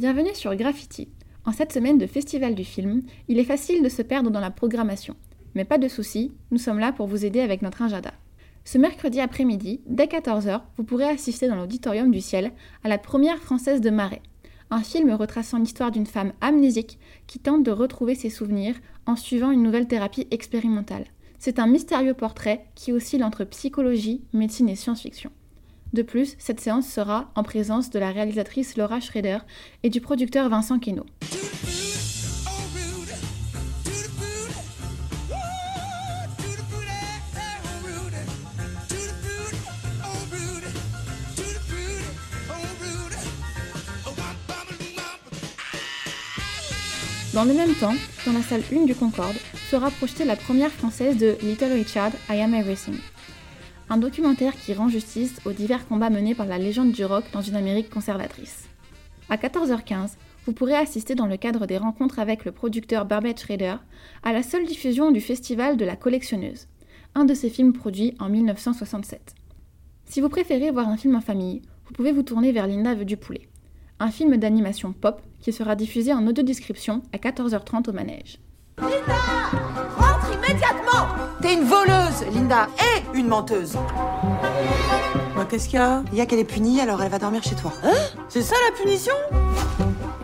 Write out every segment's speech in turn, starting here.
Bienvenue sur Graffiti. En cette semaine de Festival du film, il est facile de se perdre dans la programmation. Mais pas de soucis, nous sommes là pour vous aider avec notre agenda. Ce mercredi après-midi, dès 14h, vous pourrez assister dans l'Auditorium du Ciel à la première française de Marais, un film retraçant l'histoire d'une femme amnésique qui tente de retrouver ses souvenirs en suivant une nouvelle thérapie expérimentale. C'est un mystérieux portrait qui oscille entre psychologie, médecine et science-fiction. De plus, cette séance sera en présence de la réalisatrice Laura Schrader et du producteur Vincent Queneau. Dans le même temps, dans la salle 1 du Concorde, sera projetée la première française de Little Richard, I Am Everything. Un documentaire qui rend justice aux divers combats menés par la légende du rock dans une Amérique conservatrice. À 14h15, vous pourrez assister dans le cadre des rencontres avec le producteur Barbet Schrader à la seule diffusion du festival de la collectionneuse, un de ses films produits en 1967. Si vous préférez voir un film en famille, vous pouvez vous tourner vers Linda veut du poulet un film d'animation pop qui sera diffusé en audio-description à 14h30 au manège. Immédiatement T'es une voleuse, Linda, et une menteuse bah, Qu'est-ce qu'il y a? Il y a qu'elle est punie, alors elle va dormir chez toi. Hein? C'est ça la punition?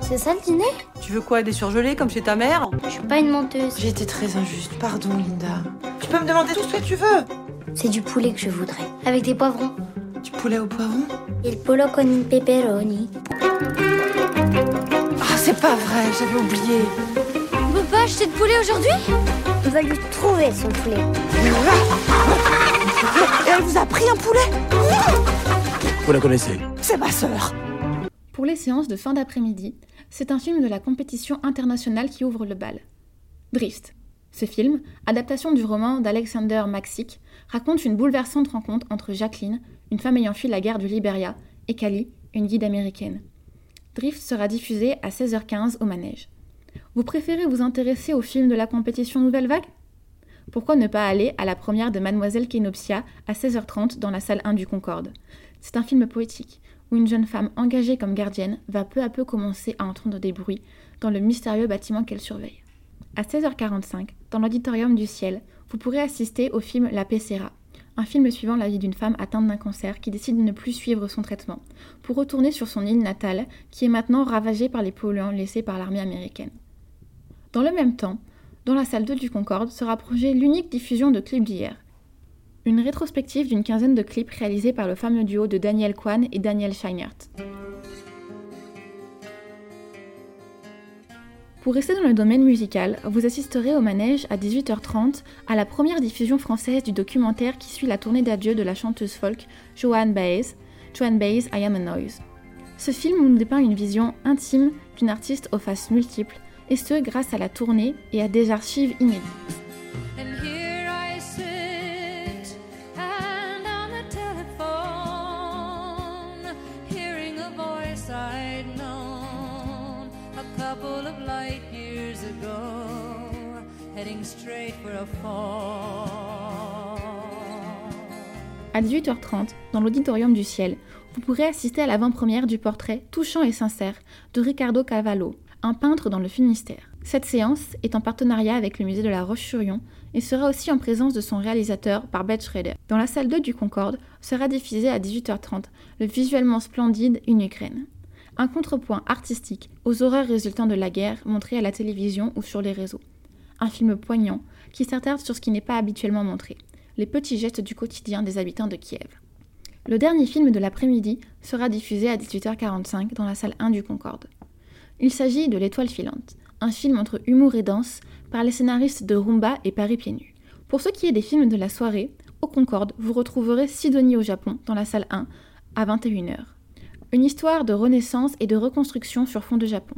C'est ça le dîner? Tu veux quoi, des surgelés comme chez ta mère? Je suis pas une menteuse. J'ai été très injuste, pardon Linda. Tu peux me demander tout ce que tu veux C'est du poulet que je voudrais, avec des poivrons. Du poulet au poivron? Il polo con un pepperoni. Ah, c'est pas vrai, j'avais oublié. On peut pas acheter de poulet aujourd'hui? On va lui trouver son poulet. Et elle vous a pris un poulet Vous la connaissez C'est ma sœur. Pour les séances de fin d'après-midi, c'est un film de la compétition internationale qui ouvre le bal. Drift. Ce film, adaptation du roman d'Alexander Maxick, raconte une bouleversante rencontre entre Jacqueline, une femme ayant fui la guerre du Liberia, et Kali, une guide américaine. Drift sera diffusé à 16h15 au manège. Vous préférez vous intéresser au film de la compétition Nouvelle Vague? Pourquoi ne pas aller à la première de Mademoiselle Kenopsia à 16h30 dans la salle 1 du Concorde? C'est un film poétique où une jeune femme engagée comme gardienne va peu à peu commencer à entendre des bruits dans le mystérieux bâtiment qu'elle surveille. À 16h45, dans l'auditorium du ciel, vous pourrez assister au film La Pessera, un film suivant la vie d'une femme atteinte d'un cancer qui décide de ne plus suivre son traitement, pour retourner sur son île natale, qui est maintenant ravagée par les polluants laissés par l'armée américaine. Dans le même temps, dans la salle 2 du Concorde sera projetée l'unique diffusion de clips d'hier. Une rétrospective d'une quinzaine de clips réalisés par le fameux duo de Daniel Kwan et Daniel Scheinert. Pour rester dans le domaine musical, vous assisterez au manège à 18h30 à la première diffusion française du documentaire qui suit la tournée d'adieu de la chanteuse folk Joanne Baez, Joanne Baez I Am a Noise. Ce film nous dépeint une vision intime d'une artiste aux faces multiples, et ce grâce à la tournée et à des archives inédites. À 18h30, dans l'auditorium du ciel, vous pourrez assister à l'avant-première du portrait touchant et sincère de Ricardo Cavallo, peintre dans le Finistère. Cette séance est en partenariat avec le musée de la Roche-sur-Yon et sera aussi en présence de son réalisateur Barbet Schrader. Dans la salle 2 du Concorde sera diffusé à 18h30 le visuellement splendide Une Ukraine. Un contrepoint artistique aux horreurs résultant de la guerre montrées à la télévision ou sur les réseaux. Un film poignant qui s'attarde sur ce qui n'est pas habituellement montré, les petits gestes du quotidien des habitants de Kiev. Le dernier film de l'après-midi sera diffusé à 18h45 dans la salle 1 du Concorde. Il s'agit de L'étoile filante, un film entre humour et danse par les scénaristes de Rumba et Paris pieds nus. Pour ce qui est des films de la soirée, au Concorde, vous retrouverez Sidonie au Japon dans la salle 1 à 21h. Une histoire de renaissance et de reconstruction sur fond de Japon.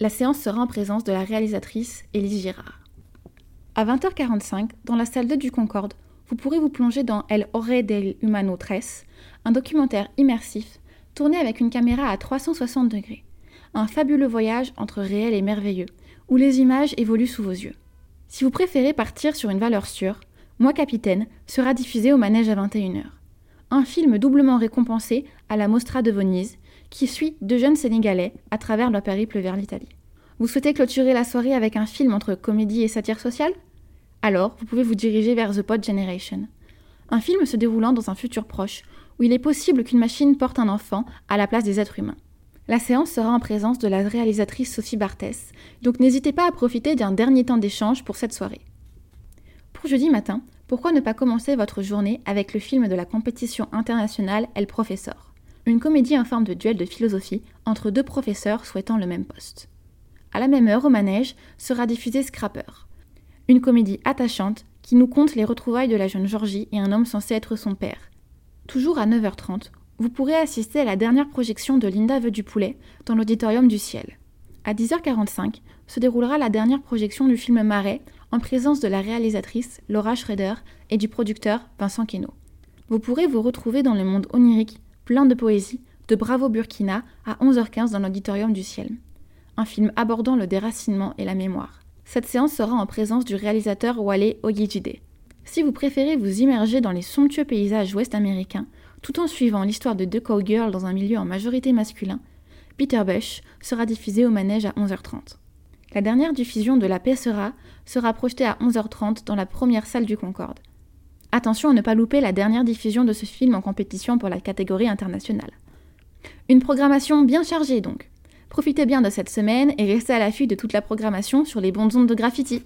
La séance sera en présence de la réalisatrice Élise Girard. À 20h45, dans la salle 2 du Concorde, vous pourrez vous plonger dans El Orre del Humano 13, un documentaire immersif tourné avec une caméra à 360 degrés. Un fabuleux voyage entre réel et merveilleux, où les images évoluent sous vos yeux. Si vous préférez partir sur une valeur sûre, Moi Capitaine sera diffusé au manège à 21h. Un film doublement récompensé à la Mostra de Venise, qui suit deux jeunes Sénégalais à travers leur périple vers l'Italie. Vous souhaitez clôturer la soirée avec un film entre comédie et satire sociale? Alors, vous pouvez vous diriger vers The Pod Generation. Un film se déroulant dans un futur proche, où il est possible qu'une machine porte un enfant à la place des êtres humains. La séance sera en présence de la réalisatrice Sophie Barthès, donc n'hésitez pas à profiter d'un dernier temps d'échange pour cette soirée. Pour jeudi matin, pourquoi ne pas commencer votre journée avec le film de la compétition internationale El Professeur Une comédie en forme de duel de philosophie entre deux professeurs souhaitant le même poste. À la même heure, au manège, sera diffusé Scrapper, une comédie attachante qui nous conte les retrouvailles de la jeune Georgie et un homme censé être son père. Toujours à 9h30, vous pourrez assister à la dernière projection de Linda veut du poulet dans l'auditorium du ciel. À 10h45 se déroulera la dernière projection du film Marais en présence de la réalisatrice Laura Schroeder et du producteur Vincent Queneau. Vous pourrez vous retrouver dans le monde onirique, plein de poésie, de Bravo Burkina à 11h15 dans l'auditorium du ciel. Un film abordant le déracinement et la mémoire. Cette séance sera en présence du réalisateur Wale Oyejide. Si vous préférez vous immerger dans les somptueux paysages ouest-américains, tout en suivant l'histoire de deux cowgirls dans un milieu en majorité masculin, Peter Bush sera diffusé au manège à 11h30. La dernière diffusion de La paix sera projetée à 11h30 dans la première salle du Concorde. Attention à ne pas louper la dernière diffusion de ce film en compétition pour la catégorie internationale. Une programmation bien chargée donc. Profitez bien de cette semaine et restez à l'affût de toute la programmation sur les bonnes ondes de graffiti.